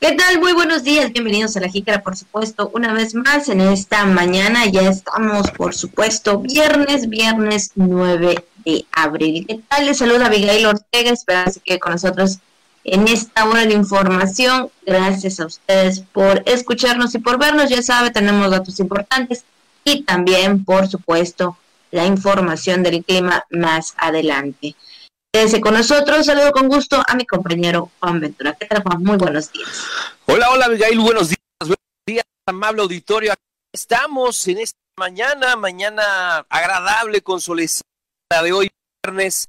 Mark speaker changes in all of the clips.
Speaker 1: ¿Qué tal? Muy buenos días, bienvenidos a la Jícara, por supuesto, una vez más en esta mañana. Ya estamos, por supuesto, viernes, viernes 9 de abril. ¿Qué tal? Les saluda Abigail Ortega, esperamos que con nosotros en esta hora de información. Gracias a ustedes por escucharnos y por vernos. Ya sabe, tenemos datos importantes y también, por supuesto, la información del clima más adelante. Quédese con nosotros. Saludo con gusto a mi compañero Juan Ventura. ¿Qué tal, Juan? Muy buenos días.
Speaker 2: Hola, hola, Abigail. Buenos días. Buenos días, amable auditorio. Aquí estamos en esta mañana, mañana agradable con solecita de hoy, viernes.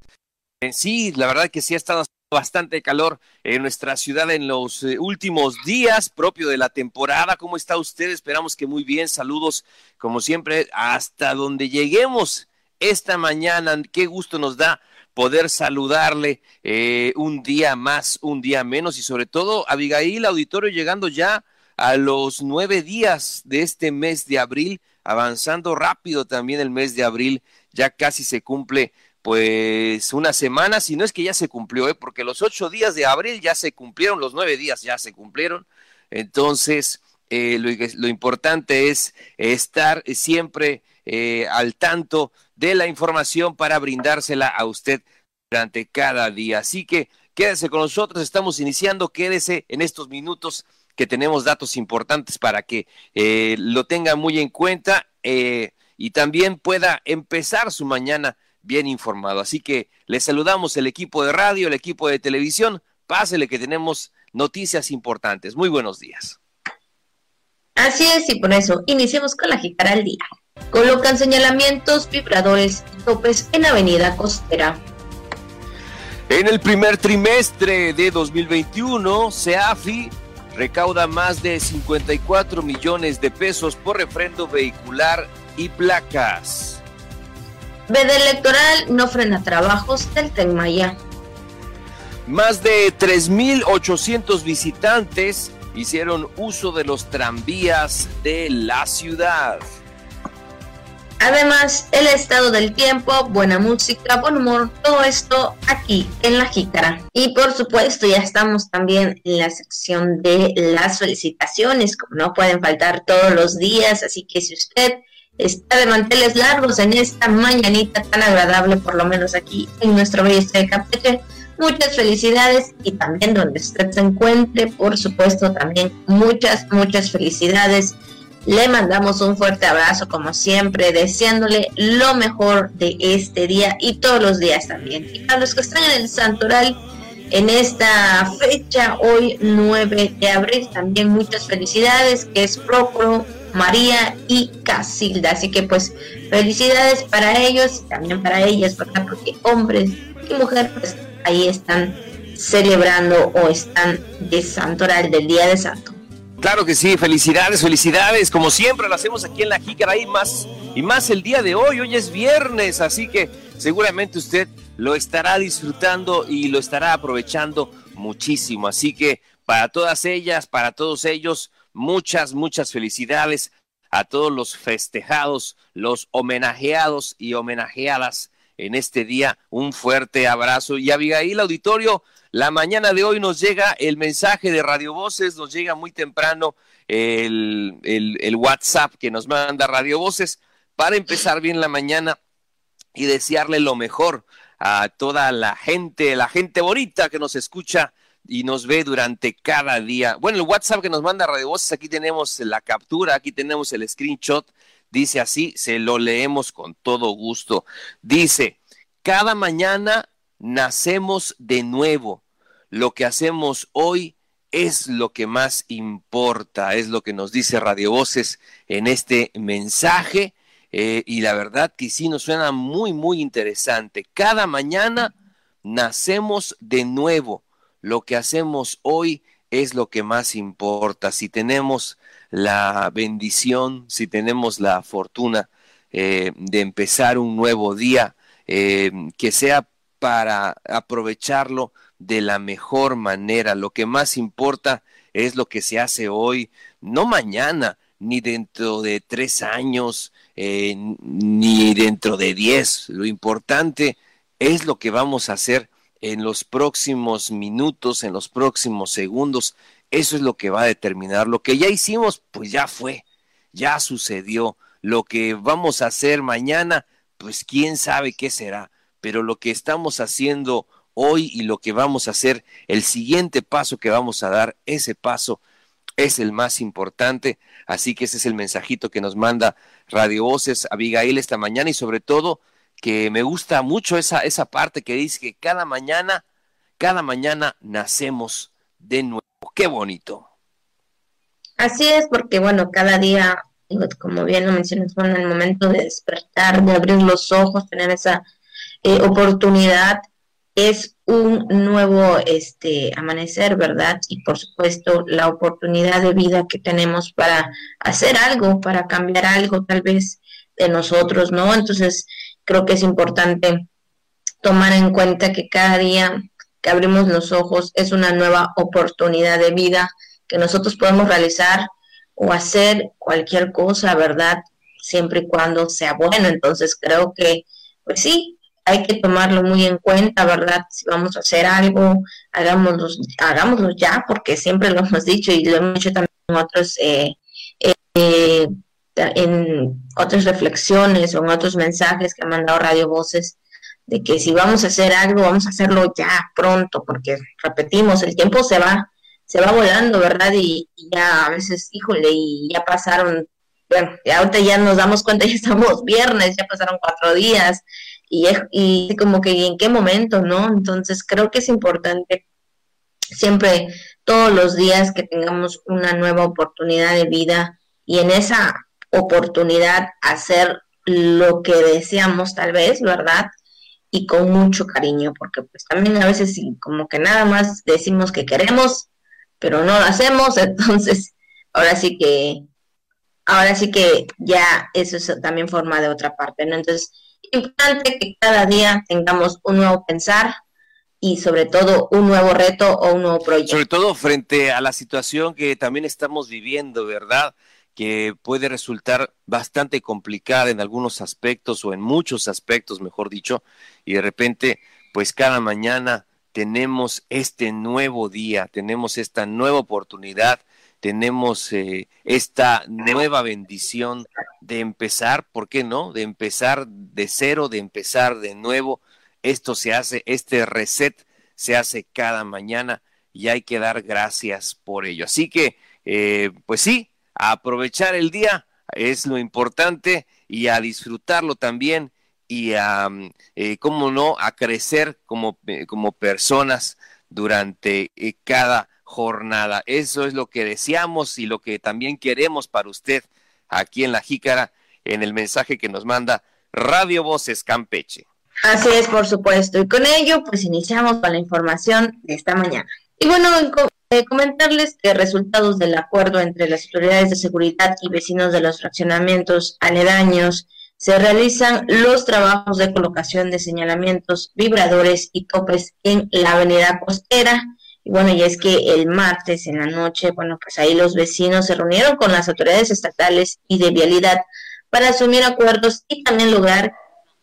Speaker 2: En sí, la verdad que sí ha estado bastante calor en nuestra ciudad en los eh, últimos días, propio de la temporada. ¿Cómo está usted? Esperamos que muy bien. Saludos, como siempre, hasta donde lleguemos esta mañana. Qué gusto nos da poder saludarle eh, un día más, un día menos y sobre todo Abigail Auditorio llegando ya a los nueve días de este mes de abril, avanzando rápido también el mes de abril, ya casi se cumple pues una semana, si no es que ya se cumplió, ¿eh? porque los ocho días de abril ya se cumplieron, los nueve días ya se cumplieron, entonces eh, lo, lo, importante es estar siempre eh, al tanto de la información para brindársela a usted durante cada día. Así que quédese con nosotros, estamos iniciando, quédese en estos minutos que tenemos datos importantes para que eh, lo tenga muy en cuenta eh, y también pueda empezar su mañana bien informado. Así que le saludamos el equipo de radio, el equipo de televisión, pásele que tenemos noticias importantes. Muy buenos días.
Speaker 1: Así es, y por eso iniciemos con la Jicara al día. Colocan señalamientos, vibradores y topes en Avenida Costera.
Speaker 2: En el primer trimestre de 2021, SEAFI recauda más de 54 millones de pesos por refrendo vehicular y placas.
Speaker 1: Veda Electoral no frena trabajos del Tenmaya.
Speaker 2: Más de 3.800 visitantes hicieron uso de los tranvías de la ciudad.
Speaker 1: Además, el estado del tiempo, buena música, buen humor, todo esto aquí en La Jícara. Y por supuesto, ya estamos también en la sección de las felicitaciones, como no pueden faltar todos los días, así que si usted está de manteles largos en esta mañanita tan agradable, por lo menos aquí en nuestro bello de Campeche, muchas felicidades y también donde usted se encuentre, por supuesto, también muchas, muchas felicidades le mandamos un fuerte abrazo como siempre, deseándole lo mejor de este día y todos los días también. Y para los que están en el Santoral en esta fecha, hoy 9 de abril, también muchas felicidades, que es Procro, María y Casilda. Así que pues felicidades para ellos y también para ellas, ¿verdad? Porque hombres y mujeres pues ahí están celebrando o están de Santoral, del Día de Santo.
Speaker 2: Claro que sí, felicidades, felicidades, como siempre lo hacemos aquí en la Jícara y más, y más el día de hoy, hoy es viernes, así que seguramente usted lo estará disfrutando y lo estará aprovechando muchísimo, así que para todas ellas, para todos ellos, muchas, muchas felicidades a todos los festejados, los homenajeados y homenajeadas en este día, un fuerte abrazo. Y Abigail Auditorio, la mañana de hoy nos llega el mensaje de Radio Voces, nos llega muy temprano el, el, WhatsApp que nos manda Radio Voces para empezar bien la mañana y desearle lo mejor a toda la gente, la gente bonita que nos escucha y nos ve durante cada día. Bueno, el WhatsApp que nos manda Radio Voces, aquí tenemos la captura, aquí tenemos el screenshot, dice así, se lo leemos con todo gusto. Dice, cada mañana nacemos de nuevo. Lo que hacemos hoy es lo que más importa, es lo que nos dice Radio Voces en este mensaje. Eh, y la verdad que sí nos suena muy, muy interesante. Cada mañana nacemos de nuevo. Lo que hacemos hoy es lo que más importa. Si tenemos la bendición, si tenemos la fortuna eh, de empezar un nuevo día, eh, que sea para aprovecharlo de la mejor manera. Lo que más importa es lo que se hace hoy, no mañana, ni dentro de tres años, eh, ni dentro de diez. Lo importante es lo que vamos a hacer en los próximos minutos, en los próximos segundos. Eso es lo que va a determinar. Lo que ya hicimos, pues ya fue, ya sucedió. Lo que vamos a hacer mañana, pues quién sabe qué será. Pero lo que estamos haciendo hoy y lo que vamos a hacer, el siguiente paso que vamos a dar, ese paso es el más importante. Así que ese es el mensajito que nos manda Radio Voces Abigail esta mañana y sobre todo que me gusta mucho esa, esa parte que dice que cada mañana, cada mañana nacemos de nuevo. Qué bonito.
Speaker 1: Así es, porque bueno, cada día, como bien lo mencionas, en el momento de despertar, de abrir los ojos, tener esa eh, oportunidad, es un nuevo este amanecer, ¿verdad? Y por supuesto la oportunidad de vida que tenemos para hacer algo, para cambiar algo tal vez de nosotros, ¿no? Entonces, creo que es importante tomar en cuenta que cada día que abrimos los ojos es una nueva oportunidad de vida que nosotros podemos realizar o hacer cualquier cosa, ¿verdad? Siempre y cuando sea bueno. Entonces creo que, pues sí, hay que tomarlo muy en cuenta, ¿verdad? Si vamos a hacer algo, hagámoslo, hagámoslo ya, porque siempre lo hemos dicho y lo hemos dicho también en otros eh, eh, en otras reflexiones o en otros mensajes que ha mandado Radio Voces, de que si vamos a hacer algo, vamos a hacerlo ya, pronto, porque repetimos, el tiempo se va, se va volando, ¿verdad? Y, ya a veces, híjole, y ya pasaron, bueno, ahorita ya nos damos cuenta, ya estamos viernes, ya pasaron cuatro días, y, y como que en qué momento, ¿no? Entonces creo que es importante siempre, todos los días que tengamos una nueva oportunidad de vida y en esa oportunidad hacer lo que deseamos tal vez, ¿verdad? Y con mucho cariño, porque pues también a veces como que nada más decimos que queremos, pero no lo hacemos, entonces ahora sí que, ahora sí que ya eso es también forma de otra parte, ¿no? Entonces, importante que cada día tengamos un nuevo pensar, y sobre todo un nuevo reto o un nuevo proyecto.
Speaker 2: Sobre todo frente a la situación que también estamos viviendo, ¿verdad? que puede resultar bastante complicada en algunos aspectos o en muchos aspectos, mejor dicho, y de repente, pues cada mañana tenemos este nuevo día, tenemos esta nueva oportunidad, tenemos eh, esta nueva bendición de empezar, ¿por qué no? De empezar de cero, de empezar de nuevo. Esto se hace, este reset se hace cada mañana y hay que dar gracias por ello. Así que, eh, pues sí, a aprovechar el día es lo importante y a disfrutarlo también y a, mm, eh, cómo no, a crecer como, eh, como personas durante cada jornada. Eso es lo que deseamos y lo que también queremos para usted aquí en La Jícara, en el mensaje que nos manda Radio Voces Campeche.
Speaker 1: Así es, por supuesto. Y con ello, pues iniciamos con la información de esta mañana. Y bueno, eh, comentarles que resultados del acuerdo entre las autoridades de seguridad y vecinos de los fraccionamientos aledaños se realizan los trabajos de colocación de señalamientos, vibradores y topes en la avenida costera. Bueno, y es que el martes en la noche, bueno, pues ahí los vecinos se reunieron con las autoridades estatales y de vialidad para asumir acuerdos y también lograr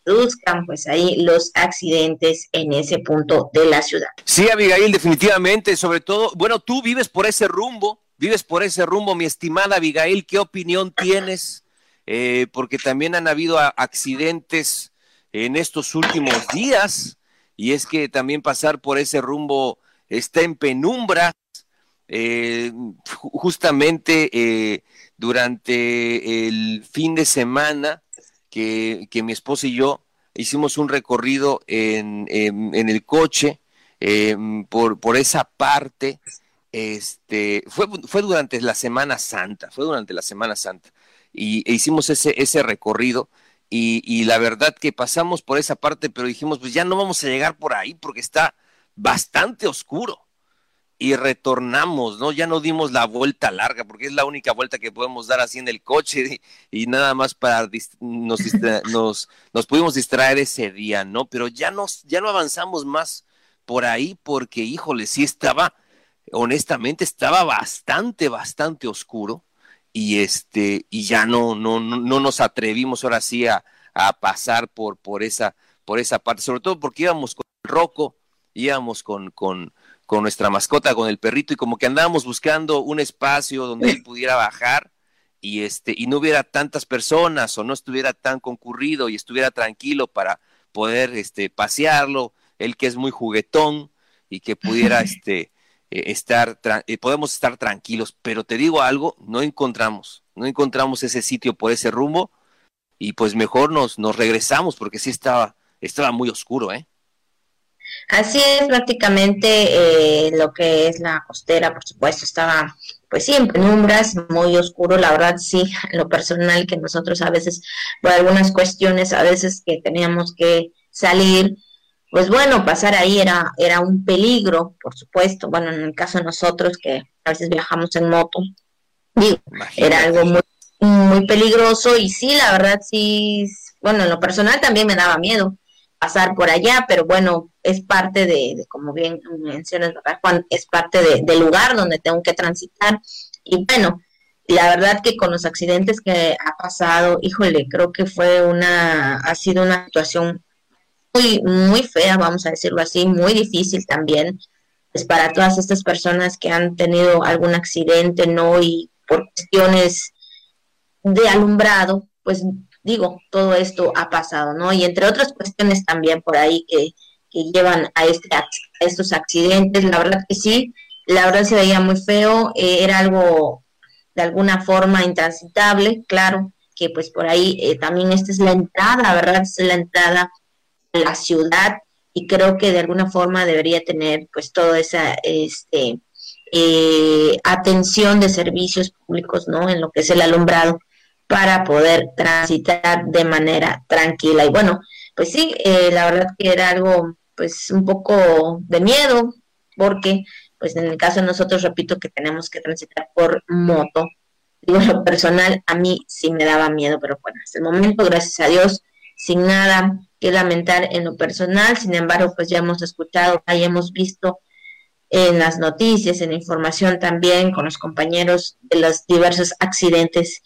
Speaker 1: reduzcan pues ahí los accidentes en ese punto de la ciudad.
Speaker 2: Sí, Abigail, definitivamente, sobre todo, bueno, tú vives por ese rumbo, vives por ese rumbo, mi estimada Abigail, ¿qué opinión tienes? Eh, porque también han habido accidentes en estos últimos días y es que también pasar por ese rumbo está en penumbra. Eh, justamente eh, durante el fin de semana que, mi esposa y yo hicimos un recorrido en, el coche em, por, por esa parte. Este, fue, fue durante la Semana Santa, fue durante la Semana Santa. Y e hicimos ese, ese recorrido. Y, y, la verdad que pasamos por esa parte, pero dijimos, pues ya no vamos a llegar por ahí porque está bastante oscuro y retornamos, ¿no? Ya no dimos la vuelta larga, porque es la única vuelta que podemos dar así en el coche y, nada más para nos, nos, nos pudimos distraer ese día, ¿no? Pero ya, nos, ya no avanzamos más por ahí porque, híjole, sí estaba, honestamente, estaba bastante, bastante oscuro y este, y ya no, no, no, nos atrevimos ahora sí a, a pasar por, por esa, por esa parte, sobre todo porque íbamos con Rocco íbamos con, con, con nuestra mascota, con el perrito, y como que andábamos buscando un espacio donde él pudiera bajar y este, y no hubiera tantas personas o no estuviera tan concurrido y estuviera tranquilo para poder este pasearlo, él que es muy juguetón y que pudiera este eh, estar eh, podemos estar tranquilos, pero te digo algo, no encontramos, no encontramos ese sitio por ese rumbo y pues mejor nos nos regresamos porque sí estaba estaba muy oscuro, ¿eh?
Speaker 1: Así es, prácticamente eh, lo que es la costera, por supuesto, estaba pues sí, en penumbras, muy oscuro, la verdad sí, lo personal que nosotros a veces, por algunas cuestiones, a veces que teníamos que salir, pues bueno, pasar ahí era, era un peligro, por supuesto, bueno, en el caso de nosotros que a veces viajamos en moto, digo, era algo muy, muy peligroso y sí, la verdad sí, bueno, en lo personal también me daba miedo, pasar por allá, pero bueno, es parte de, como bien mencionas, Juan? Es parte del lugar donde tengo que transitar. Y bueno, la verdad que con los accidentes que ha pasado, híjole, creo que fue una, ha sido una situación muy, muy fea, vamos a decirlo así, muy difícil también, pues para todas estas personas que han tenido algún accidente, ¿no? Y por cuestiones de alumbrado, pues digo, todo esto ha pasado, ¿no? Y entre otras cuestiones también por ahí que, llevan a, este, a estos accidentes, la verdad que sí, la verdad se veía muy feo, eh, era algo de alguna forma intransitable, claro, que pues por ahí eh, también esta es la entrada, ¿verdad? Es la entrada a la ciudad y creo que de alguna forma debería tener pues toda esa este, eh, atención de servicios públicos, ¿no? En lo que es el alumbrado para poder transitar de manera tranquila. Y bueno, pues sí, eh, la verdad que era algo pues un poco de miedo, porque pues en el caso de nosotros, repito, que tenemos que transitar por moto, digo, lo personal a mí sí me daba miedo, pero bueno, hasta el momento, gracias a Dios, sin nada que lamentar en lo personal, sin embargo, pues ya hemos escuchado, ya hemos visto en las noticias, en la información también con los compañeros de los diversos accidentes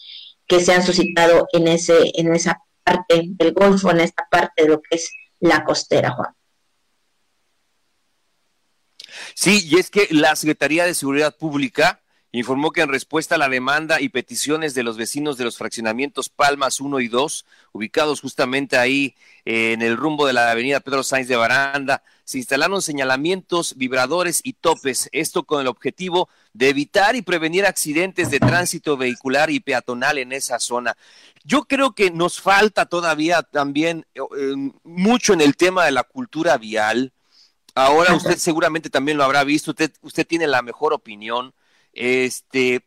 Speaker 1: que se han suscitado en, ese, en esa parte del Golfo, en esta parte de lo que es la costera, Juan.
Speaker 2: Sí, y es que la Secretaría de Seguridad Pública informó que en respuesta a la demanda y peticiones de los vecinos de los fraccionamientos Palmas 1 y 2, ubicados justamente ahí eh, en el rumbo de la avenida Pedro Sáenz de Baranda, se instalaron señalamientos, vibradores y topes, esto con el objetivo de evitar y prevenir accidentes de tránsito vehicular y peatonal en esa zona. Yo creo que nos falta todavía también eh, mucho en el tema de la cultura vial. Ahora usted seguramente también lo habrá visto, usted, usted tiene la mejor opinión este,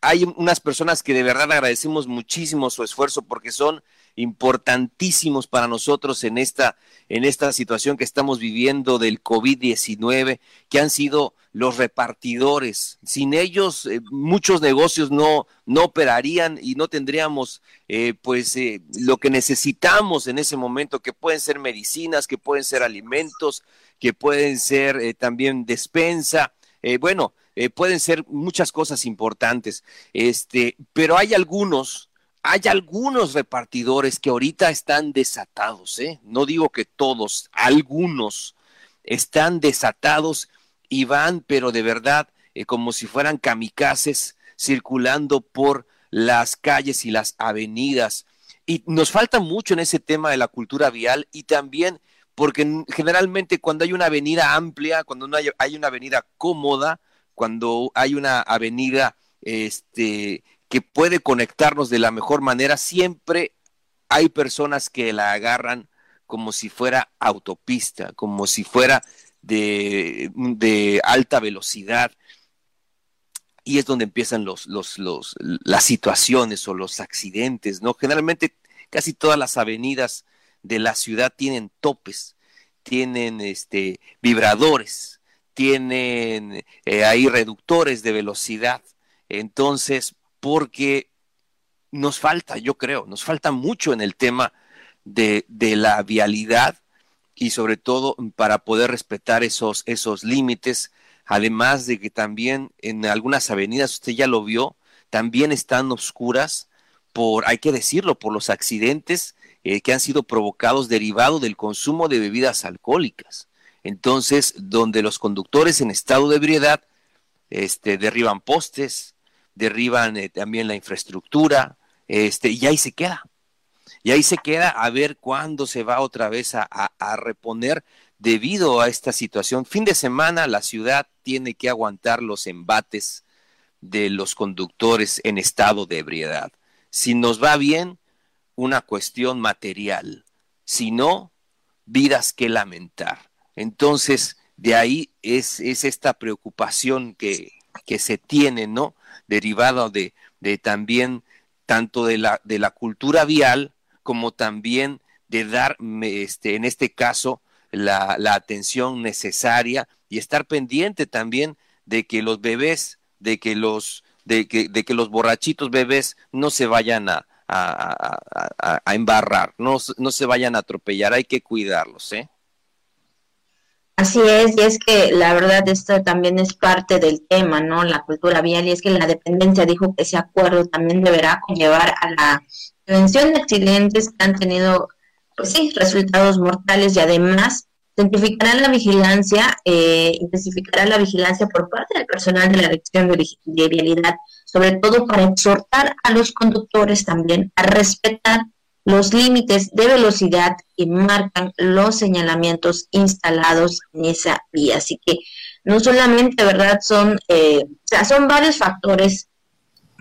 Speaker 2: hay unas personas que de verdad agradecemos muchísimo su esfuerzo porque son importantísimos para nosotros en esta, en esta situación que estamos viviendo del COVID-19, que han sido los repartidores. Sin ellos, eh, muchos negocios no, no operarían y no tendríamos eh, pues eh, lo que necesitamos en ese momento, que pueden ser medicinas, que pueden ser alimentos, que pueden ser también despensa. bueno, eh, pueden ser muchas cosas importantes, este, pero hay algunos, hay algunos repartidores que ahorita están desatados, ¿eh? no digo que todos, algunos están desatados y van, pero de verdad, eh, como si fueran kamikazes circulando por las calles y las avenidas. Y nos falta mucho en ese tema de la cultura vial y también porque generalmente cuando hay una avenida amplia, cuando hay una avenida cómoda, cuando hay una avenida este, que puede conectarnos de la mejor manera, siempre hay personas que la agarran como si fuera autopista, como si fuera de, alta velocidad. Y es donde empiezan las situaciones o los accidentes, ¿no? Generalmente casi todas las avenidas de la ciudad tienen topes, tienen este, vibradores, tienen eh, ahí reductores de velocidad. Entonces, porque nos falta, yo creo, nos falta mucho en el tema de, de la vialidad y sobre todo para poder respetar esos, esos límites, además de que también en algunas avenidas, usted ya lo vio, también están oscuras por, hay que decirlo, por los accidentes eh, que han sido provocados derivado del consumo de bebidas alcohólicas. Entonces donde los conductores en estado de ebriedad este, derriban postes, derriban eh, también la infraestructura, este, y ahí se queda. Y ahí se queda a ver cuándo se va otra vez a, a reponer debido a esta situación. Fin de semana la ciudad tiene que aguantar los embates de los conductores en estado de ebriedad. Si nos va bien, una cuestión material. Si no, vidas que lamentar. Entonces, de ahí es, es esta preocupación que, que, se tiene, ¿no? Derivada de, de también tanto de la, de la cultura vial como también de dar, este, en este caso, la, la atención necesaria y estar pendiente también de que los bebés, de que los, de que, de que los borrachitos bebés no se vayan a, embarrar, no, no se vayan a atropellar, hay que cuidarlos, ¿eh?
Speaker 1: Así es, y es que la verdad esto también es parte del tema, ¿no? La cultura vial, y es que la dependencia dijo que ese acuerdo también deberá conllevar a la prevención de accidentes que han tenido, pues sí, resultados mortales y además Intensificará la vigilancia, eh, intensificará la vigilancia por parte del personal de la Dirección de, de Vialidad, sobre todo para exhortar a los conductores también a respetar los límites de velocidad que marcan los señalamientos instalados en esa vía. Así que no solamente, ¿verdad? Son, eh, o sea, son varios factores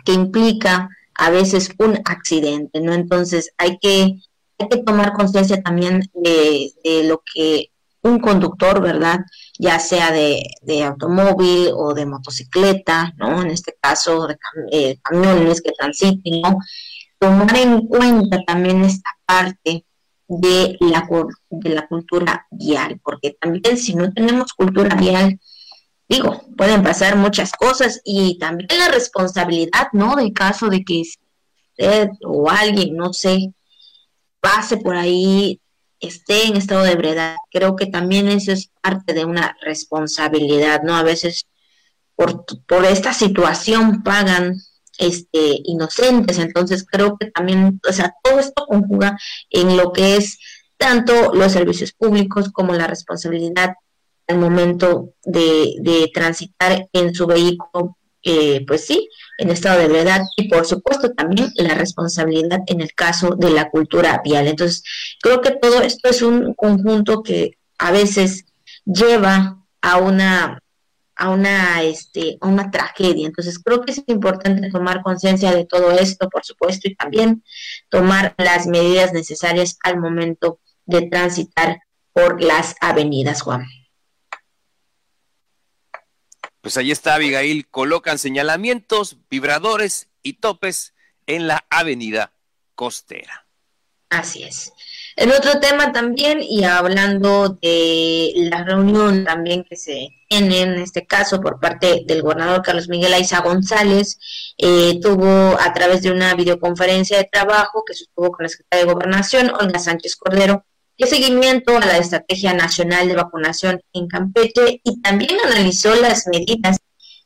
Speaker 1: que implica a veces un accidente, ¿no? Entonces hay que, hay que tomar conciencia también de, de, lo que un conductor, ¿verdad? Ya sea de, automóvil o de motocicleta, ¿no? En este caso, de eh, camiones que transiten, ¿no? Tomar en cuenta también esta parte de la, de la cultura vial, porque también si no tenemos cultura vial, digo, pueden pasar muchas cosas y también la responsabilidad, ¿no? De caso de que usted o alguien, no sé, pase por ahí esté en estado de ebriedad. Creo que también eso es parte de una responsabilidad, ¿no? A veces por, por esta situación pagan este, inocentes, entonces creo que también, o sea, todo esto conjuga en lo que es tanto los servicios públicos como la responsabilidad al momento de, de transitar en su vehículo eh, pues sí, en estado de verdad y por supuesto también la responsabilidad en el caso de la cultura vial. Entonces, creo que todo esto es un conjunto que a veces lleva a una a una este a una tragedia. Entonces, creo que es importante tomar conciencia de todo esto, por supuesto, y también tomar las medidas necesarias al momento de transitar por las avenidas, Juan.
Speaker 2: Pues ahí está Abigail, colocan señalamientos, vibradores y topes en la avenida costera.
Speaker 1: Así es. El otro tema también, y hablando de la reunión también que se tiene en este caso por parte del gobernador Carlos Miguel Aiza González, eh, tuvo a través de una videoconferencia de trabajo que sostuvo con la secretaria de Gobernación, Olga Sánchez Cordero, dio seguimiento a la Estrategia Nacional de Vacunación en Campeche y también analizó las medidas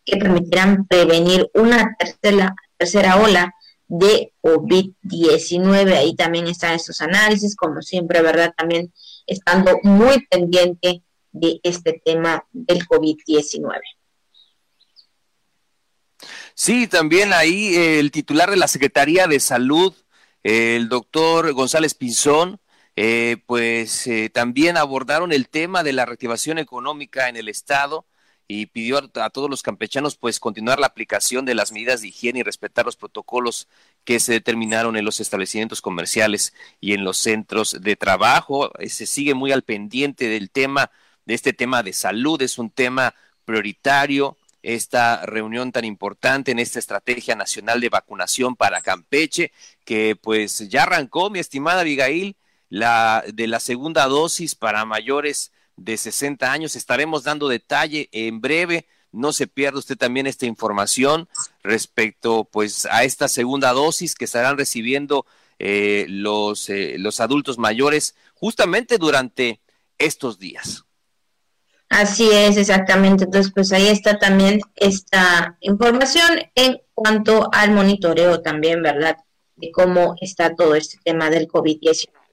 Speaker 1: que permitirán prevenir una tercera, tercera ola de COVID-19. Ahí también están estos análisis, como siempre, ¿verdad? También estando muy pendiente de este tema del COVID-19.
Speaker 2: Sí, también ahí el titular de la Secretaría de Salud, el doctor González Pinzón, eh, pues eh, también abordaron el tema de la reactivación económica en el Estado y pidió a, todos los campechanos pues continuar la aplicación de las medidas de higiene y respetar los protocolos que se determinaron en los establecimientos comerciales y en los centros de trabajo. Eh, se sigue muy al pendiente del tema, de este tema de salud, es un tema prioritario esta reunión tan importante en esta estrategia nacional de vacunación para Campeche, que pues ya arrancó, mi estimada Abigail, la, de la segunda dosis para mayores de 60 años. Estaremos dando detalle en breve. No se pierda usted también esta información respecto pues a esta segunda dosis que estarán recibiendo eh, los, eh, los adultos mayores justamente durante estos días.
Speaker 1: Así es, exactamente. Entonces, pues ahí está también esta información en cuanto al monitoreo también, ¿verdad? De cómo está todo este tema del COVID-19.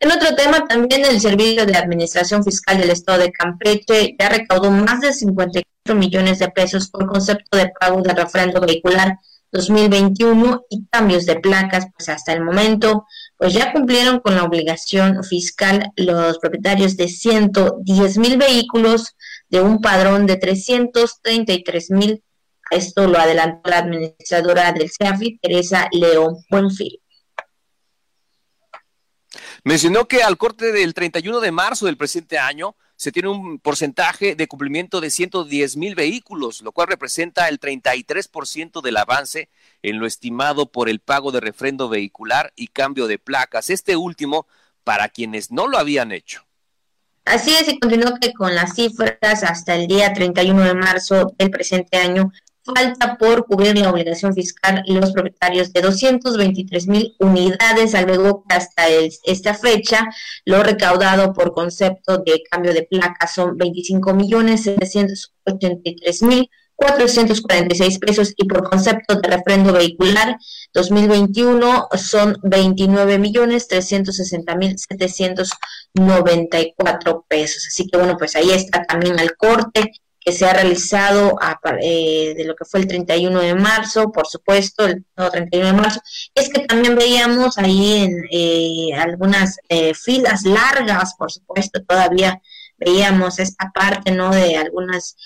Speaker 1: En otro tema, también el Servicio de Administración Fiscal del Estado de Campeche ya recaudó más de 54 millones de pesos por concepto de pago de refrendo vehicular 2021 y cambios de placas, pues hasta el momento, pues ya cumplieron con la obligación fiscal los propietarios de 110 mil vehículos de un padrón de 333 mil. Esto lo adelantó la administradora del CEAFI, Teresa León Buenfil.
Speaker 2: Mencionó que al corte del 31 de marzo del presente año, se tiene un porcentaje de cumplimiento de 110 mil vehículos, lo cual representa el 33% del avance en lo estimado por el pago de refrendo vehicular y cambio de placas. Este último para quienes no lo habían hecho.
Speaker 1: Así es, y continúo que con las cifras hasta el día 31 de marzo del presente año falta por cubrir la obligación fiscal los propietarios de 223 mil unidades, luego que hasta esta fecha lo recaudado por concepto de cambio de placa son 25 millones 783 mil 446 pesos y por concepto de refrendo vehicular 2021 son 29 millones 360 mil 794 pesos. Así que bueno, pues ahí está también el corte que se ha realizado eh, de lo que fue el 31 de marzo, por supuesto, el 31 de marzo, es que también veíamos ahí en eh, algunas eh, filas largas, por supuesto, todavía veíamos esta parte, ¿no? De algunas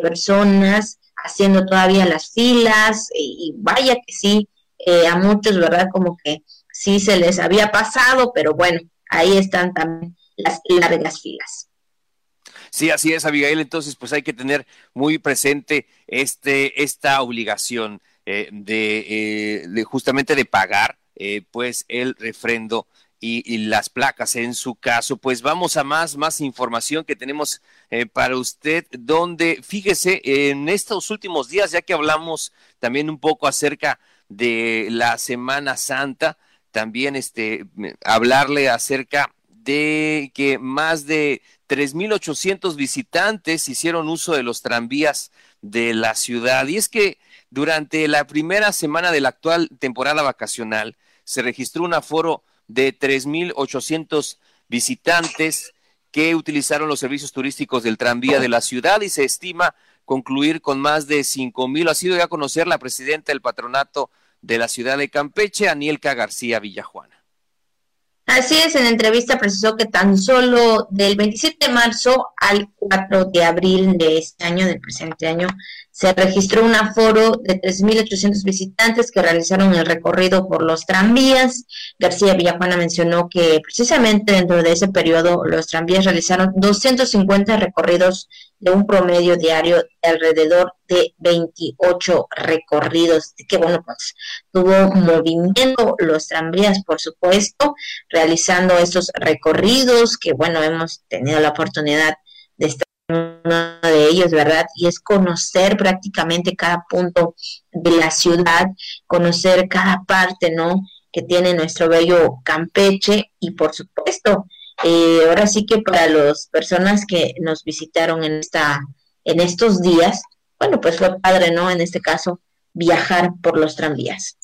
Speaker 1: personas haciendo todavía las filas y, vaya que sí, a muchos, ¿verdad? Como que sí se les había pasado, pero bueno, ahí están también las largas filas.
Speaker 2: Sí, así es, Abigail. Entonces, pues hay que tener muy presente este, esta obligación eh, eh, de, justamente de pagar eh, pues el refrendo y, las placas en su caso. Pues vamos a más, más información que tenemos para usted, donde fíjese en estos últimos días, ya que hablamos también un poco acerca de la Semana Santa, también este hablarle acerca de que más de 3.800 visitantes hicieron uso de los tranvías de la ciudad. Y es que durante la primera semana de la actual temporada vacacional se registró un aforo de 3.800 visitantes que utilizaron los servicios turísticos del tranvía de la ciudad y se estima concluir con más de 5.000. Ha sido ya conocer la presidenta del patronato de la ciudad de Campeche, Anielka García Villajuana.
Speaker 1: Así es, en entrevista precisó que tan solo del 27 de marzo al 4 de abril de este año, del presente año, se registró un aforo de 3.800 visitantes que realizaron el recorrido por los tranvías. García Villajuana mencionó que precisamente dentro de ese periodo los tranvías realizaron 250 recorridos de un promedio diario de alrededor de 28 recorridos. Que bueno, pues tuvo movimiento los tranvías, por supuesto, realizando esos recorridos que bueno, hemos tenido la oportunidad de estar uno de ellos, ¿verdad? Y es conocer prácticamente cada punto de la ciudad, conocer cada parte, ¿no? Que tiene nuestro bello Campeche y por supuesto, eh, ahora sí que para las personas que nos visitaron en esta, en estos días, bueno, pues fue padre, ¿no? En este caso, viajar por los tranvías.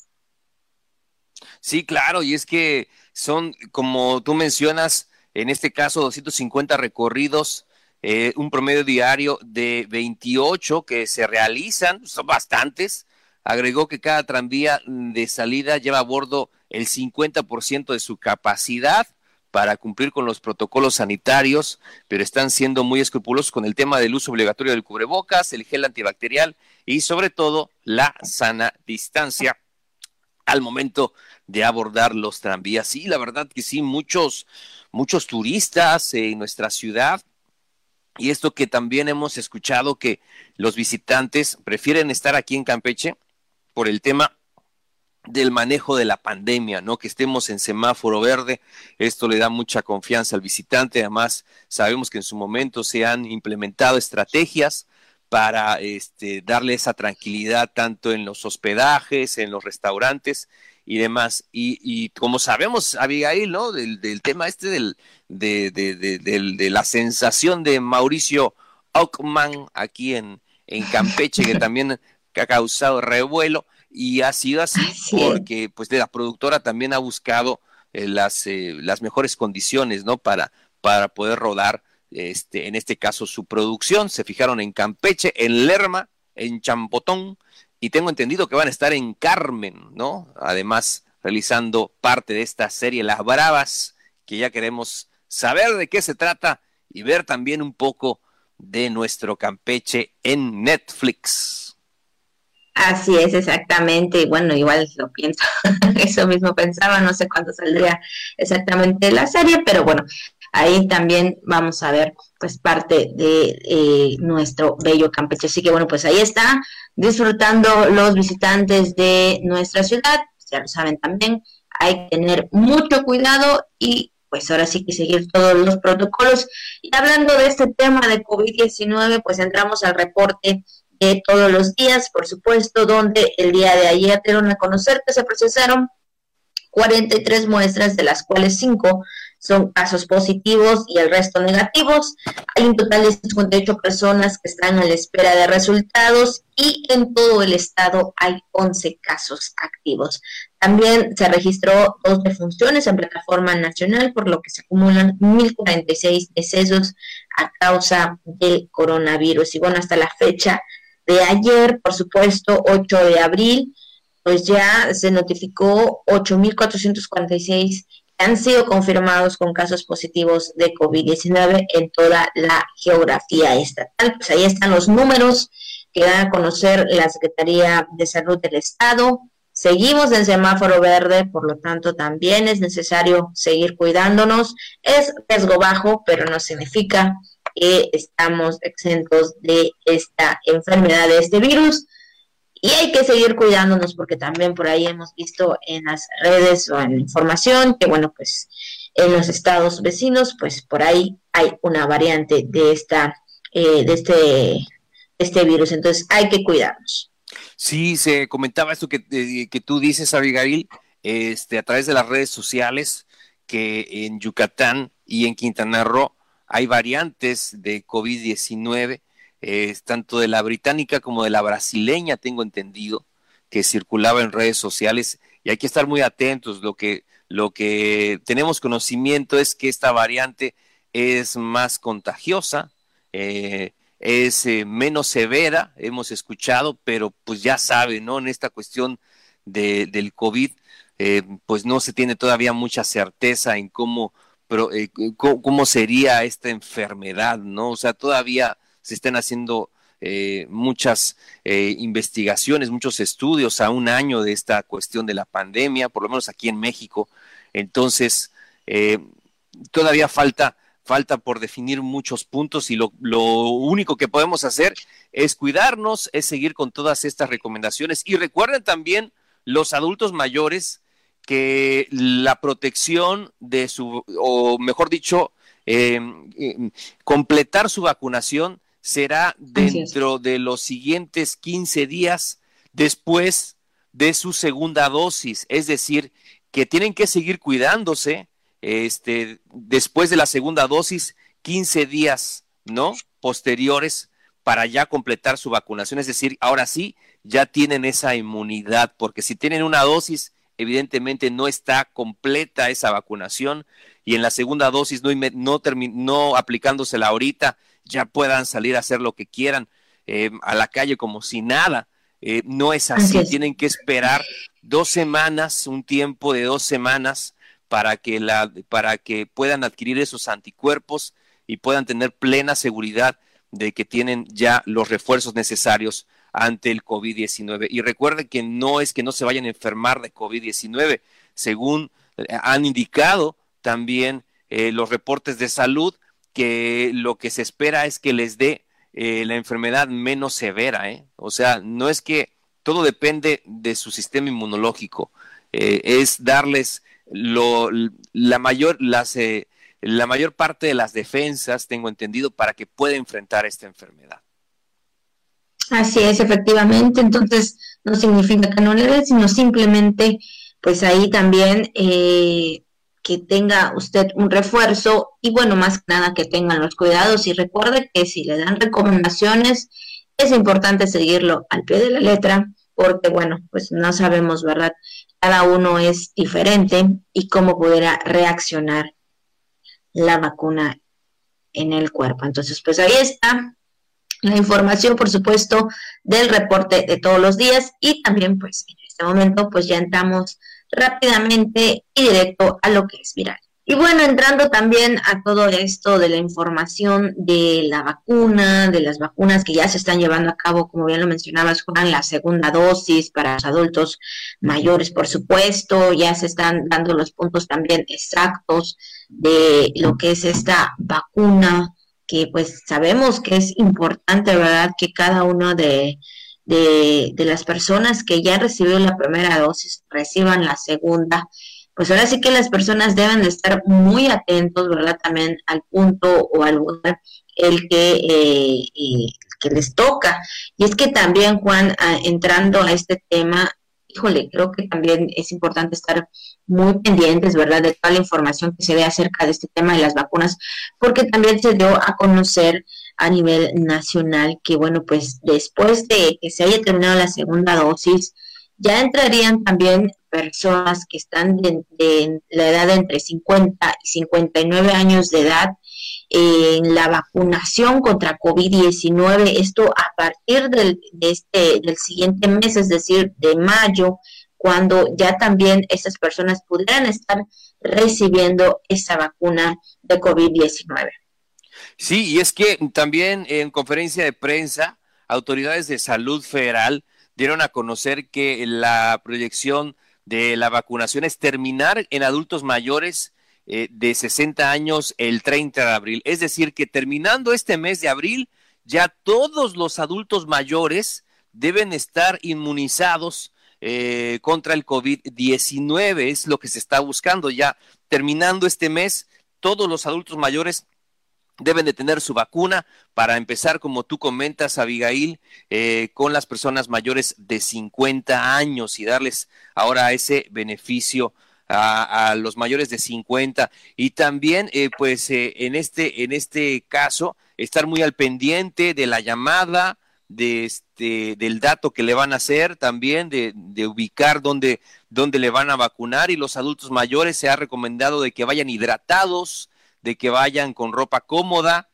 Speaker 2: Sí, claro, y es que son, como tú mencionas, en este caso, 250 recorridos eh, un promedio diario de 28 que se realizan, son bastantes. Agregó que cada tranvía de salida lleva a bordo el 50% de su capacidad para cumplir con los protocolos sanitarios, pero están siendo muy escrupulosos con el tema del uso obligatorio del cubrebocas, el gel antibacterial y sobre todo la sana distancia al momento de abordar los tranvías. Sí, la verdad que sí, muchos, muchos turistas en nuestra ciudad y esto que también hemos escuchado que los visitantes prefieren estar aquí en Campeche por el tema del manejo de la pandemia, ¿no? Que estemos en semáforo verde, esto le da mucha confianza al visitante, además sabemos que en su momento se han implementado estrategias para este, darle esa tranquilidad tanto en los hospedajes, en los restaurantes y demás. Y, como sabemos, Abigail, ¿no? Del, del tema este del, de, de, de, de, la sensación de Mauricio Ockman aquí en, en Campeche, que también ha causado revuelo, y ha sido así porque pues la productora también ha buscado eh, las, eh, las mejores condiciones, ¿no? Para, para poder rodar, este, en este caso, su producción. Se fijaron en Campeche, en Lerma, en Champotón, y tengo entendido que van a estar en Carmen, ¿no? Además, realizando parte de esta serie Las Bravas, que ya queremos saber de qué se trata y ver también un poco de nuestro Campeche en Netflix.
Speaker 1: Así es, exactamente. Y bueno, igual lo pienso, eso mismo pensaba, no sé cuándo saldría exactamente la serie, pero bueno, ahí también vamos a ver pues parte de eh, nuestro bello Campeche. Así que bueno, pues ahí está, disfrutando los visitantes de nuestra ciudad, ya lo saben también, hay que tener mucho cuidado y pues ahora sí que seguir todos los protocolos. Y hablando de este tema de COVID-19, pues entramos al reporte de todos los días, por supuesto, donde el día de ayer dieron a conocer que se procesaron 43 muestras, de las cuales 5 son casos positivos y el resto negativos. Hay un total de 58 personas que están a la espera de resultados y en todo el estado hay 11 casos activos. También se registró dos defunciones en plataforma nacional, por lo que se acumulan 1.046 decesos a causa del coronavirus. Y bueno, hasta la fecha de ayer, por supuesto, 8 de abril, pues ya se notificó 8.446 han sido confirmados con casos positivos de COVID-19 en toda la geografía estatal. Pues ahí están los números que da a conocer la Secretaría de Salud del Estado. Seguimos en semáforo verde, por lo tanto también es necesario seguir cuidándonos. Es riesgo bajo, pero no significa que estamos exentos de esta enfermedad, de este virus. Y hay que seguir cuidándonos porque también por ahí hemos visto en las redes o en la información que, bueno, pues en los estados vecinos, pues por ahí hay una variante de esta, eh, de este, este virus. Entonces hay que cuidarnos.
Speaker 2: Sí, se comentaba esto que, que tú dices, Abigail, este, a través de las redes sociales, que en Yucatán y en Quintana Roo hay variantes de COVID-19 tanto de la británica como de la brasileña, tengo entendido, que circulaba en redes sociales y hay que estar muy atentos. Lo que, tenemos conocimiento es que esta variante es más contagiosa, eh, es eh, menos severa, hemos escuchado, pero pues ya sabe, ¿no? En esta cuestión de, del COVID, eh, pues no se tiene todavía mucha certeza en cómo, cómo, cómo sería esta enfermedad, ¿no? O sea, todavía se están haciendo eh, muchas eh, investigaciones, muchos estudios a un año de esta cuestión de la pandemia, por lo menos aquí en México. Entonces, eh, todavía falta, falta por definir muchos puntos y lo, único que podemos hacer es cuidarnos, es seguir con todas estas recomendaciones. Y recuerden también los adultos mayores que la protección de su, o mejor dicho, completar su vacunación será dentro de los siguientes 15 días después de su segunda dosis, es decir, que tienen que seguir cuidándose este después de la segunda dosis 15 días, ¿no? posteriores para ya completar su vacunación, es decir, ahora sí ya tienen esa inmunidad, porque si tienen una dosis, evidentemente no está completa esa vacunación y en la segunda dosis no, no, no aplicándosela ahorita, ya puedan salir a hacer lo que quieran eh, a la calle como si nada. Eh, no es así, tienen que esperar dos semanas, un tiempo de dos semanas para que, la, para que puedan adquirir esos anticuerpos y puedan tener plena seguridad de que tienen ya los refuerzos necesarios ante el COVID-19. Y recuerden que no es que no se vayan a enfermar de COVID-19, según eh, han indicado también los reportes de salud, que lo que se espera es que les dé eh, la enfermedad menos severa, ¿eh? O sea, no es que todo depende de su sistema inmunológico, eh, es darles lo, la, mayor, las, eh, la mayor parte de las defensas, tengo entendido, para que pueda enfrentar esta enfermedad.
Speaker 1: Así es, efectivamente. Entonces, no significa que no le dé, sino simplemente, pues ahí también eh, que tenga usted un refuerzo y bueno, más que nada que tengan los cuidados y recuerde que si le dan recomendaciones es importante seguirlo al pie de la letra porque bueno, pues no sabemos, ¿verdad? Cada uno es diferente y cómo podrá reaccionar la vacuna en el cuerpo. Entonces, pues ahí está la información, por supuesto, del reporte de todos los días y también, pues en este momento, pues ya entramos rápidamente y directo a lo que es viral. Y bueno, entrando también a todo esto de la información de la vacuna, de las vacunas que ya se están llevando a cabo, como bien lo mencionabas, Juan, la segunda dosis para los adultos mayores, por supuesto, ya se están dando los puntos también exactos de lo que es esta vacuna, que pues sabemos que es importante, ¿verdad? Que cada uno de, de, las personas que ya recibieron la primera dosis reciban la segunda pues ahora sí que las personas deben de estar muy atentos, ¿verdad? También al punto o al lugar el que, eh, eh, que les toca. Y es que también, Juan, entrando a este tema, híjole, creo que también es importante estar muy pendientes, ¿verdad?, de toda la información que se dé acerca de este tema de las vacunas, porque también se dio a conocer a nivel nacional que, bueno, pues después de que se haya terminado la segunda dosis, ya entrarían también personas que están de, la edad de entre 50 y 59 años de edad en la vacunación contra COVID-19, esto a partir del, de este, del siguiente mes, es decir, de mayo, cuando ya también esas personas pudieran estar recibiendo esa vacuna de COVID-19.
Speaker 2: Sí, y es que también en conferencia de prensa, autoridades de salud federal dieron a conocer que la proyección de la vacunación es terminar en adultos mayores eh, de 60 años el 30 de abril. Es decir, que terminando este mes de abril, ya todos los adultos mayores deben estar inmunizados eh, contra el COVID-19. Es lo que se está buscando. Ya terminando este mes, todos los adultos mayores deben de tener su vacuna para empezar, como tú comentas, Abigail, eh, con las personas mayores de 50 años y darles ahora ese beneficio a, los mayores de 50 y también eh, pues eh, en este en este caso estar muy al pendiente de la llamada de este del dato que le van a hacer también de, de ubicar dónde dónde le van a vacunar. Y los adultos mayores se ha recomendado de que vayan hidratados de que vayan con ropa cómoda,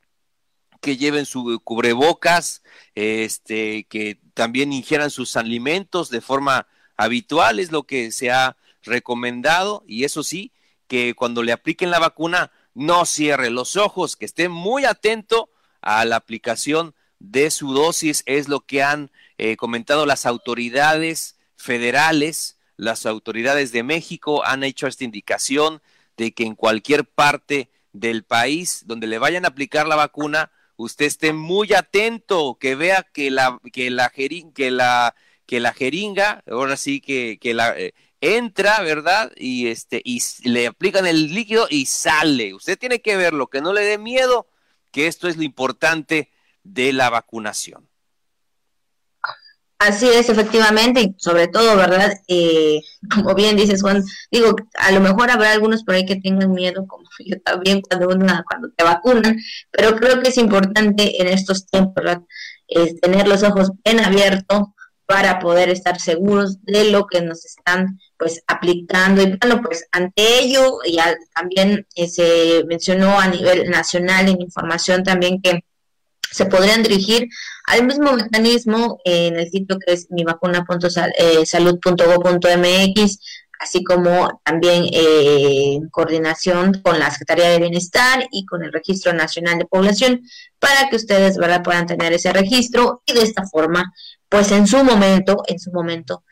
Speaker 2: que lleven su cubrebocas, este, que también ingieran sus alimentos de forma habitual, es lo que se ha recomendado, y eso sí, que cuando le apliquen la vacuna no cierre los ojos, que esté muy atento a la aplicación de su dosis, es lo que han eh, comentado las autoridades federales, las autoridades de México han hecho esta indicación de que en cualquier parte del país donde le vayan a aplicar la vacuna, usted esté muy atento, que vea que la, que la, jeringa, ahora sí que, que la eh, entra, ¿verdad? Y este, y le aplican el líquido y sale. Usted tiene que verlo, que no le dé miedo, que esto es lo importante de la vacunación.
Speaker 1: Así es, efectivamente, y sobre todo, ¿verdad? Eh, como bien dices, Juan, digo, a lo mejor habrá algunos por ahí que tengan miedo, como yo también cuando uno, cuando te vacunan, pero creo que es importante en estos tiempos, ¿verdad? Es tener los ojos bien abiertos para poder estar seguros de lo que nos están pues aplicando. Y bueno pues ante ello ya también eh, se mencionó a nivel nacional en información también que se podrían dirigir al mismo mecanismo en el sitio que es mivacuna.salud.go.mx, eh, así como también eh, en coordinación con la Secretaría de Bienestar y con el Registro Nacional de Población, para que ustedes ¿verdad? puedan tener ese registro y de esta forma, pues en su momento, en su momento,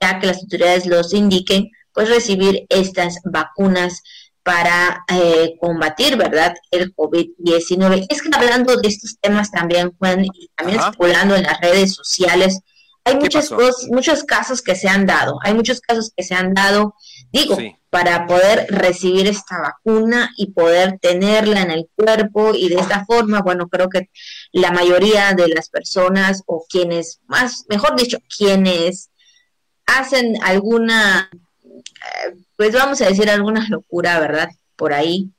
Speaker 1: ya que las autoridades los indiquen, pues recibir estas vacunas para eh, combatir, ¿verdad?, el COVID-19. Es que hablando de estos temas también, Juan, y también circulando en las redes sociales, hay muchas cosas, muchos casos que se han dado, hay muchos casos que se han dado, digo, para poder recibir esta vacuna y poder tenerla en el cuerpo y de esta forma, bueno, creo que la mayoría de las personas o quienes, más, mejor dicho, quienes hacen alguna eh, pues vamos a decir alguna locura, ¿verdad? Por ahí,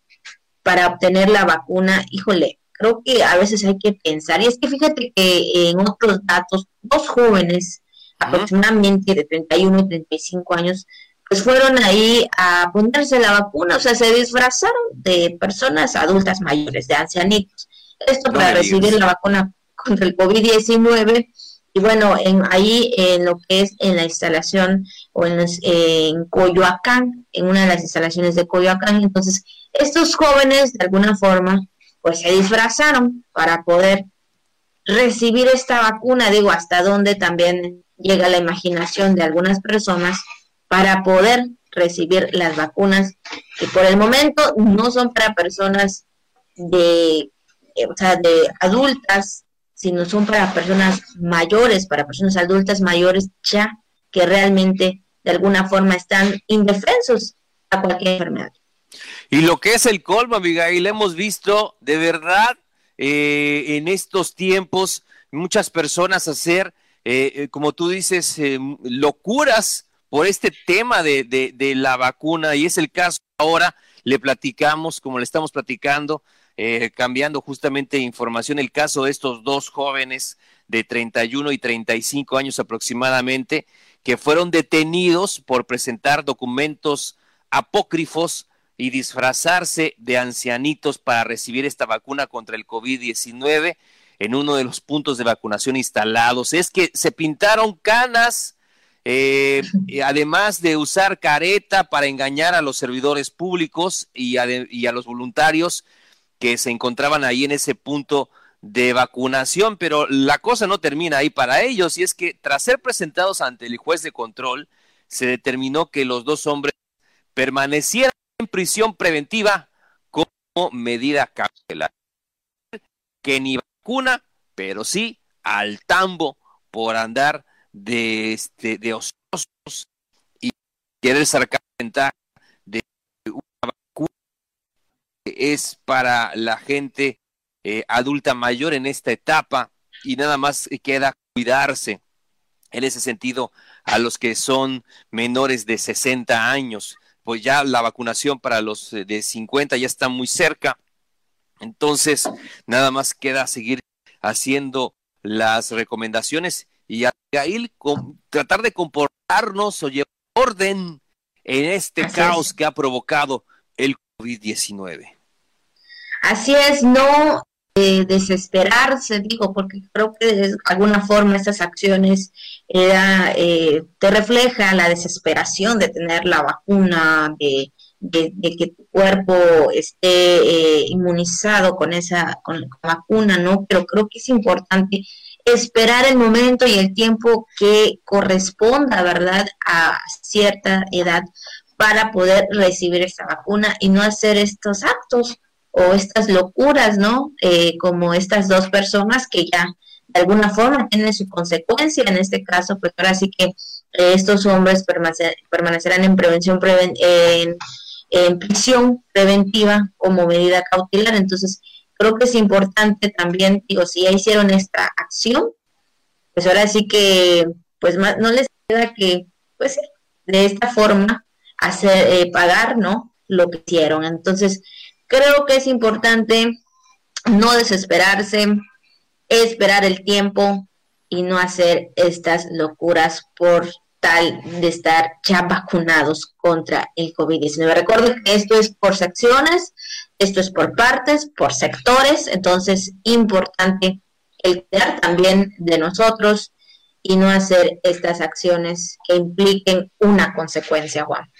Speaker 1: para obtener la vacuna, híjole, creo que a veces hay que pensar, y es que fíjate que en otros datos, dos jóvenes aproximadamente de 31 y 35 años, pues fueron ahí a ponerse la vacuna, o sea, se disfrazaron de personas adultas mayores, de ancianitos. Esto para recibir la vacuna contra el COVID-19 y bueno, en, ahí en lo que es en la instalación o en, en Coyoacán, en una de las instalaciones de Coyoacán, entonces estos jóvenes de alguna forma pues se disfrazaron para poder recibir esta vacuna, digo, hasta dónde también llega la imaginación de algunas personas para poder recibir las vacunas que por el momento no son para personas de, eh, o sea, de adultas sino son para personas mayores, para personas adultas mayores ya que realmente de alguna forma están indefensos a cualquier enfermedad.
Speaker 2: Y lo que es el colmo, Abigail, hemos visto de verdad eh, en estos tiempos muchas personas hacer, eh, eh, como tú dices, locuras por este tema de, de la vacuna. Y es el caso ahora, le platicamos, como le estamos platicando, eh, cambiando justamente información, el caso de estos dos jóvenes de 31 y 35 años aproximadamente, que fueron detenidos por presentar documentos apócrifos y disfrazarse de ancianitos para recibir esta vacuna contra el COVID-19 en uno de los puntos de vacunación instalados. Es que se pintaron canas, eh, además de usar careta para engañar a los servidores públicos y a los voluntarios, que se encontraban ahí en ese punto de vacunación, pero la cosa no termina ahí para ellos y es que tras ser presentados ante el juez de control, se determinó que los dos hombres permanecieran en prisión preventiva como medida cautelar. Que ni vacuna, pero sí al tambo por andar de, este, de ociosos y querer sacar ventaja es para la gente eh, adulta mayor en esta etapa y nada más queda cuidarse en ese sentido a los que son menores de 60 años, pues ya la vacunación para los eh, de 50 ya está muy cerca. Entonces, nada más queda seguir haciendo las recomendaciones y tratar de comportarnos o llevar orden en este caos que ha provocado el COVID-19.
Speaker 1: Así es, no eh, desesperarse, digo, porque creo que de alguna forma estas acciones eh, te refleja la desesperación de tener la vacuna, de, que tu cuerpo esté eh, inmunizado con esa con la vacuna, ¿no? Pero creo que es importante esperar el momento y el tiempo que corresponda, ¿verdad?, a cierta edad para poder recibir esta vacuna y no hacer estos actos o estas locuras, ¿no? Eh, como estas dos personas que ya de alguna forma tienen su consecuencia, en este caso, pues ahora sí que eh, estos hombres permanecerán en prevención, en, prisión preventiva como medida cautelar, entonces creo que es importante también, digo, si ya hicieron esta acción, pues ahora sí que, pues no les queda que, pues de esta forma, hacer, eh, pagar, ¿no? Lo que hicieron. Entonces, Creo que es importante no desesperarse, esperar el tiempo y no hacer estas locuras por tal de estar ya vacunados contra el COVID-19. Recuerden que esto es por secciones, esto es por partes, por sectores, entonces importante el cuidar también de nosotros y no hacer estas acciones que impliquen una consecuencia, Juan.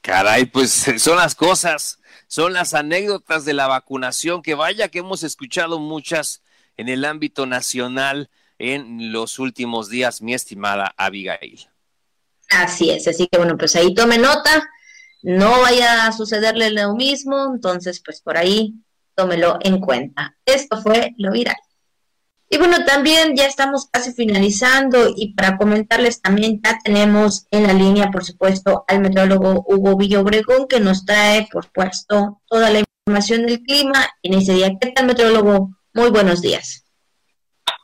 Speaker 2: Caray, pues son las cosas son las anécdotas de la vacunación, que vaya que hemos escuchado muchas en el ámbito nacional en los últimos días, mi estimada Abigail.
Speaker 1: Así es, así que bueno, pues ahí tome nota, no vaya a sucederle lo mismo, entonces pues por ahí tómelo en cuenta. Esto fue lo viral. Y bueno, también ya estamos casi finalizando y para comentarles también ya tenemos en la línea, por supuesto, al meteorólogo Hugo Villobregón que nos trae, por supuesto, toda la información del clima en ese día. ¿Qué tal, meteorólogo? Muy buenos días.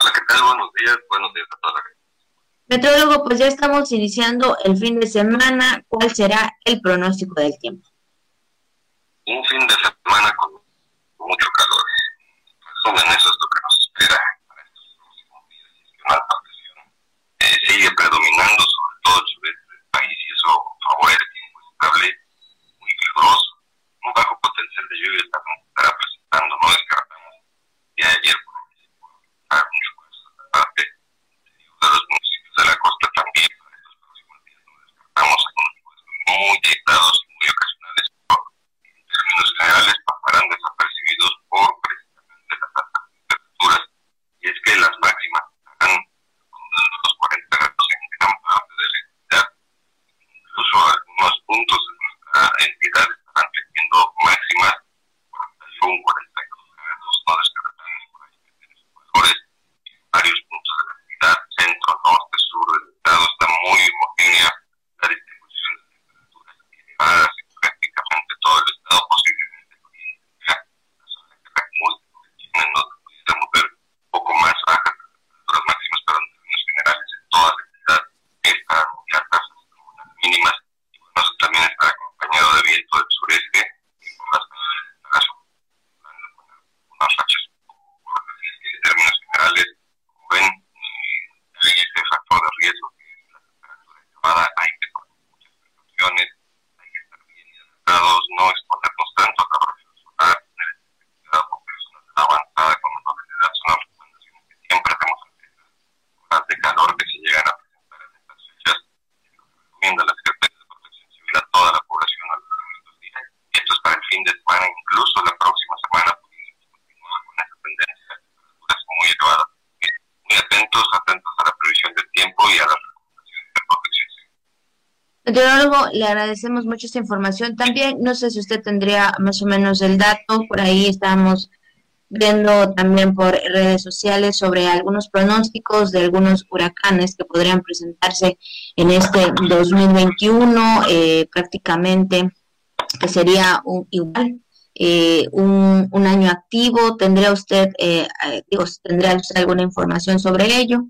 Speaker 3: Hola, ¿qué tal? Buenos días. Buenos días a toda la gente.
Speaker 1: Meteorólogo, pues ya estamos iniciando el fin de semana. ¿Cuál será el pronóstico del tiempo?
Speaker 3: Un fin de semana con mucho calor. Resumen, eso es lo que nos espera predominando
Speaker 1: le agradecemos mucho esta información también. No sé si usted tendría más o menos el dato, por ahí estamos viendo también por redes sociales sobre algunos pronósticos de algunos huracanes que podrían presentarse en este 2021, eh, prácticamente que sería un, igual. Eh, un, un, año activo, ¿tendría usted, eh, eh digo, ¿tendría usted alguna información sobre ello?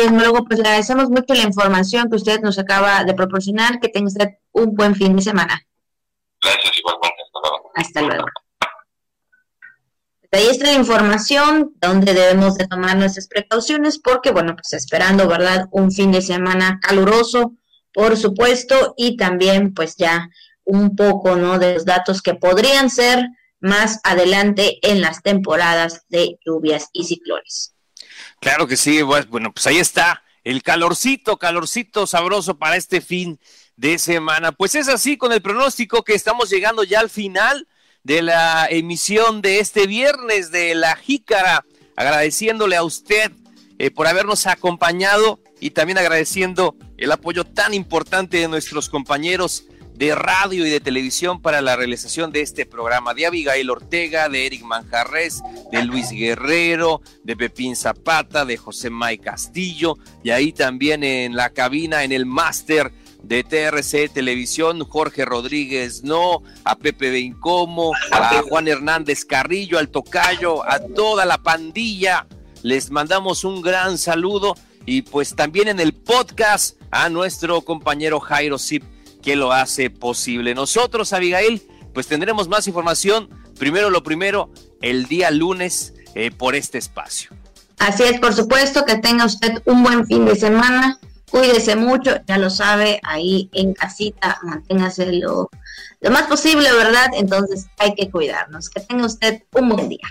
Speaker 3: Así
Speaker 1: luego pues le agradecemos mucho la información que usted nos acaba de proporcionar. Que tenga usted un buen fin de semana.
Speaker 3: Gracias, igualmente. Hasta luego.
Speaker 1: Hasta luego. Ahí está la información donde debemos de tomar nuestras precauciones porque, bueno, pues esperando, ¿verdad? Un fin de semana caluroso, por supuesto, y también pues ya un poco, ¿no? De los datos que podrían ser más adelante en las temporadas de lluvias y ciclones.
Speaker 2: Claro que sí, bueno, pues ahí está el calorcito, calorcito sabroso para este fin de semana. Pues es así con el pronóstico que estamos llegando ya al final de la emisión de este viernes de La Jícara, agradeciéndole a usted eh, por habernos acompañado y también agradeciendo el apoyo tan importante de nuestros compañeros de radio y de televisión para la realización de este programa, de Abigail Ortega, de Eric Manjarres, de Luis Guerrero, de Pepín Zapata, de José May Castillo, y ahí también en la cabina, en el máster de TRC Televisión, Jorge Rodríguez No, a Pepe Bencomo, a Juan Hernández Carrillo, al Tocayo, a toda la pandilla. Les mandamos un gran saludo y pues también en el podcast a nuestro compañero Jairo Zip que lo hace posible. Nosotros, Abigail, pues tendremos más información. Primero lo primero, el día lunes eh, por este espacio.
Speaker 1: Así es, por supuesto, que tenga usted un buen fin de semana. Cuídese mucho, ya lo sabe, ahí en casita, manténgase lo, lo más posible, ¿verdad? Entonces hay que cuidarnos. Que tenga usted un buen día.